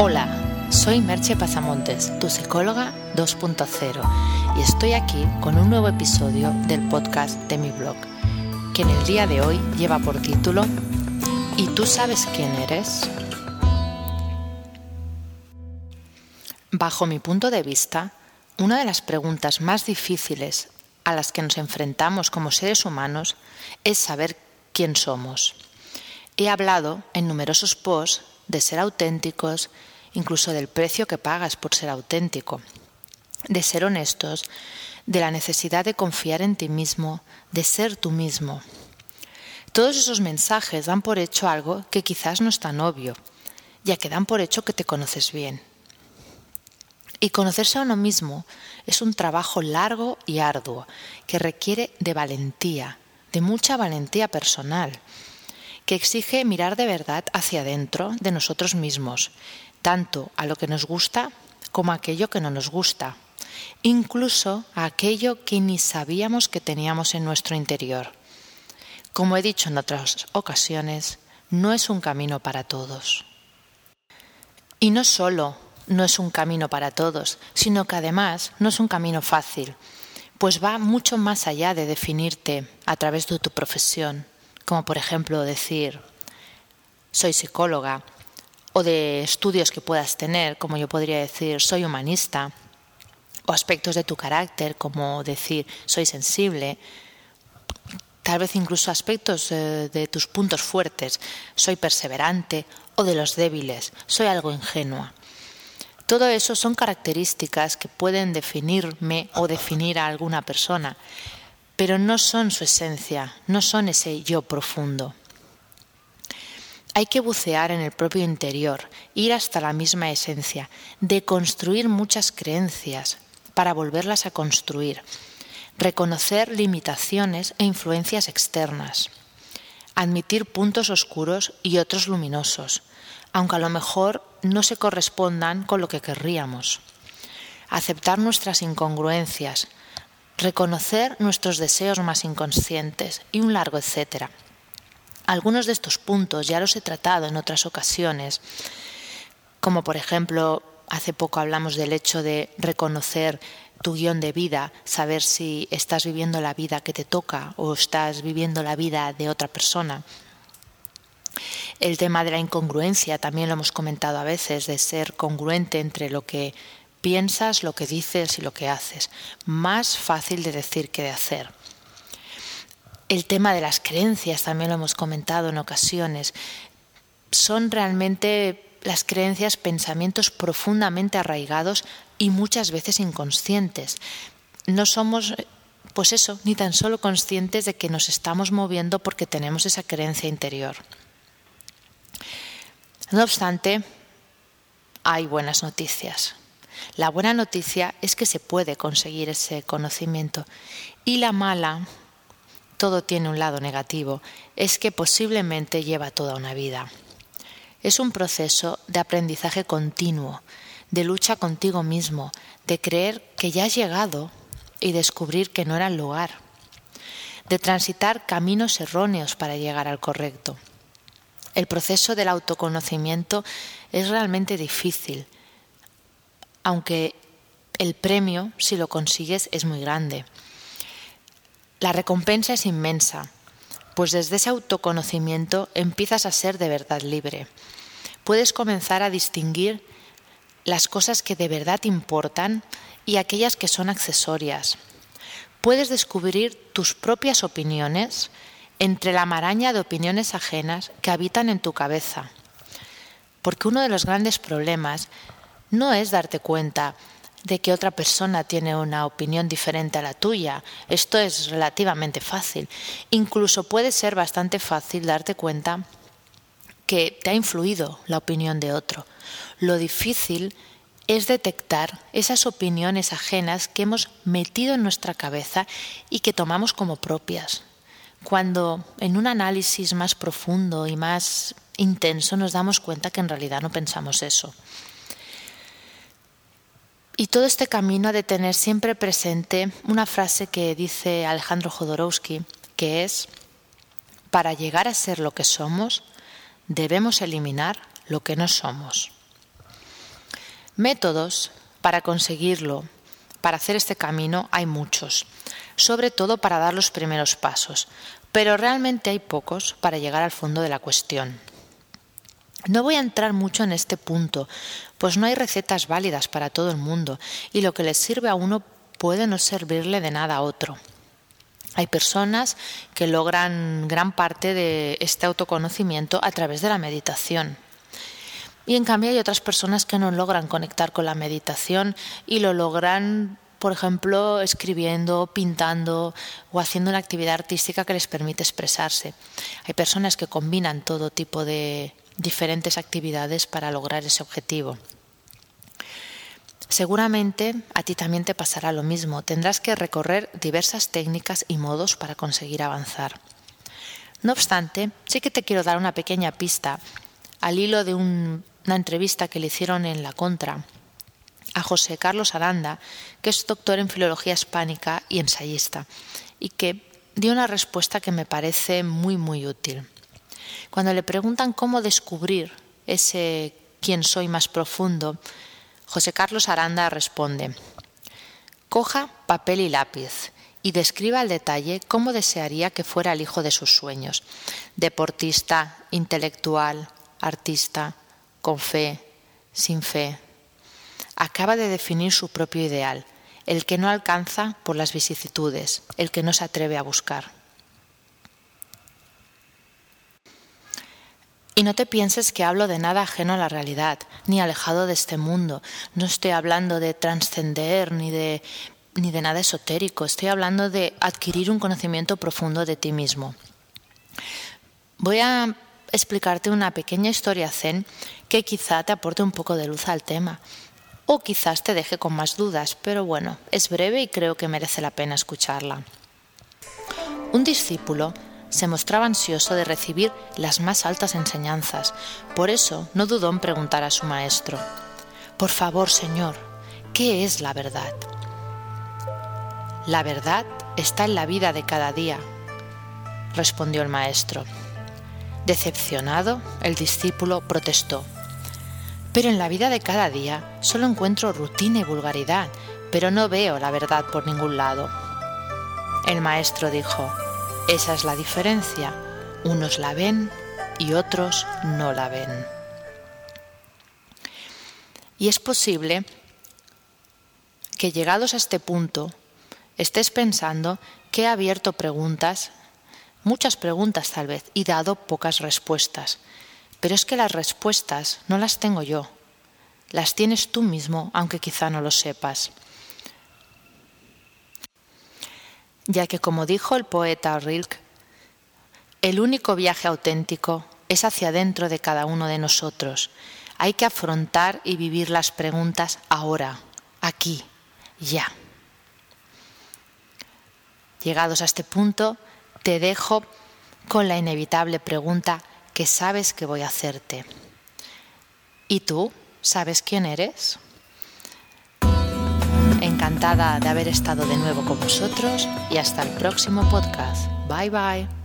Hola, soy Merche Pasamontes, tu psicóloga 2.0, y estoy aquí con un nuevo episodio del podcast de mi blog, que en el día de hoy lleva por título ¿Y tú sabes quién eres? Bajo mi punto de vista, una de las preguntas más difíciles a las que nos enfrentamos como seres humanos es saber quién somos. He hablado en numerosos posts de ser auténticos, incluso del precio que pagas por ser auténtico, de ser honestos, de la necesidad de confiar en ti mismo, de ser tú mismo. Todos esos mensajes dan por hecho algo que quizás no es tan obvio, ya que dan por hecho que te conoces bien. Y conocerse a uno mismo es un trabajo largo y arduo, que requiere de valentía, de mucha valentía personal, que exige mirar de verdad hacia adentro de nosotros mismos, tanto a lo que nos gusta como a aquello que no nos gusta, incluso a aquello que ni sabíamos que teníamos en nuestro interior. Como he dicho en otras ocasiones, no es un camino para todos. Y no solo no es un camino para todos, sino que además no es un camino fácil, pues va mucho más allá de definirte a través de tu profesión, como por ejemplo decir, soy psicóloga, o de estudios que puedas tener, como yo podría decir, soy humanista, o aspectos de tu carácter, como decir, soy sensible, tal vez incluso aspectos eh, de tus puntos fuertes, soy perseverante, o de los débiles, soy algo ingenua. Todo eso son características que pueden definirme o definir a alguna persona, pero no son su esencia, no son ese yo profundo. Hay que bucear en el propio interior, ir hasta la misma esencia, deconstruir muchas creencias para volverlas a construir, reconocer limitaciones e influencias externas, admitir puntos oscuros y otros luminosos, aunque a lo mejor no se correspondan con lo que querríamos, aceptar nuestras incongruencias, reconocer nuestros deseos más inconscientes y un largo etcétera. Algunos de estos puntos ya los he tratado en otras ocasiones, como por ejemplo, hace poco hablamos del hecho de reconocer tu guion de vida, saber si estás viviendo la vida que te toca o estás viviendo la vida de otra persona. El tema de la incongruencia también lo hemos comentado a veces, de ser congruente entre lo que piensas, lo que dices y lo que haces. Más fácil de decir que de hacer. El tema de las creencias también lo hemos comentado en ocasiones. Son realmente las creencias pensamientos profundamente arraigados y muchas veces inconscientes. No somos, pues eso, ni tan solo conscientes de que nos estamos moviendo porque tenemos esa creencia interior. No obstante, hay buenas noticias. La buena noticia es que se puede conseguir ese conocimiento y la mala, todo tiene un lado negativo, es que posiblemente lleva toda una vida. Es un proceso de aprendizaje continuo, de lucha contigo mismo, de creer que ya has llegado y descubrir que no era el lugar, de transitar caminos erróneos para llegar al correcto. El proceso del autoconocimiento es realmente difícil aunque el premio, si lo consigues, es muy grande. La recompensa es inmensa, pues desde ese autoconocimiento empiezas a ser de verdad libre. Puedes comenzar a distinguir las cosas que de verdad importan y aquellas que son accesorias. Puedes descubrir tus propias opiniones entre la maraña de opiniones ajenas que habitan en tu cabeza. Porque uno de los grandes problemas no es darte cuenta de que otra persona tiene una opinión diferente a la tuya. Esto es relativamente fácil. Incluso puede ser bastante fácil darte cuenta que te ha influido la opinión de otro. Lo difícil es detectar esas opiniones ajenas que hemos metido en nuestra cabeza y que tomamos como propias. Cuando en un análisis más profundo y más intenso nos damos cuenta que en realidad no pensamos eso. Y todo este camino ha de tener siempre presente una frase que dice Alejandro Jodorowsky, que es, para llegar a ser lo que somos, debemos eliminar lo que no somos. Métodos para conseguirlo, para hacer este camino, hay muchos, sobre todo para dar los primeros pasos, pero realmente hay pocos para llegar al fondo de la cuestión. No voy a entrar mucho en este punto, pues no hay recetas válidas para todo el mundo y lo que les sirve a uno puede no servirle de nada a otro. Hay personas que logran gran parte de este autoconocimiento a través de la meditación. Y en cambio hay otras personas que no logran conectar con la meditación y lo logran, por ejemplo, escribiendo, pintando o haciendo una actividad artística que les permite expresarse. Hay personas que combinan todo tipo de diferentes actividades para lograr ese objetivo. Seguramente a ti también te pasará lo mismo. Tendrás que recorrer diversas técnicas y modos para conseguir avanzar. No obstante, sí que te quiero dar una pequeña pista al hilo de una entrevista que le hicieron en La Contra a José Carlos Aranda, que es doctor en filología hispánica y ensayista, y que dio una respuesta que me parece muy, muy útil. Cuando le preguntan cómo descubrir ese quién soy más profundo, José Carlos Aranda responde, coja papel y lápiz y describa al detalle cómo desearía que fuera el hijo de sus sueños, deportista, intelectual, artista, con fe, sin fe. Acaba de definir su propio ideal, el que no alcanza por las vicisitudes, el que no se atreve a buscar. Y no te pienses que hablo de nada ajeno a la realidad, ni alejado de este mundo. No estoy hablando de trascender ni de, ni de nada esotérico. Estoy hablando de adquirir un conocimiento profundo de ti mismo. Voy a explicarte una pequeña historia zen que quizá te aporte un poco de luz al tema. O quizás te deje con más dudas, pero bueno, es breve y creo que merece la pena escucharla. Un discípulo se mostraba ansioso de recibir las más altas enseñanzas. Por eso no dudó en preguntar a su maestro, Por favor, Señor, ¿qué es la verdad? La verdad está en la vida de cada día, respondió el maestro. Decepcionado, el discípulo protestó. Pero en la vida de cada día solo encuentro rutina y vulgaridad, pero no veo la verdad por ningún lado. El maestro dijo, esa es la diferencia. Unos la ven y otros no la ven. Y es posible que llegados a este punto estés pensando que he abierto preguntas, muchas preguntas tal vez, y dado pocas respuestas. Pero es que las respuestas no las tengo yo, las tienes tú mismo, aunque quizá no lo sepas. ya que como dijo el poeta Rilke, el único viaje auténtico es hacia adentro de cada uno de nosotros. Hay que afrontar y vivir las preguntas ahora, aquí, ya. Llegados a este punto, te dejo con la inevitable pregunta que sabes que voy a hacerte. ¿Y tú sabes quién eres? Encantada de haber estado de nuevo con vosotros y hasta el próximo podcast. Bye bye.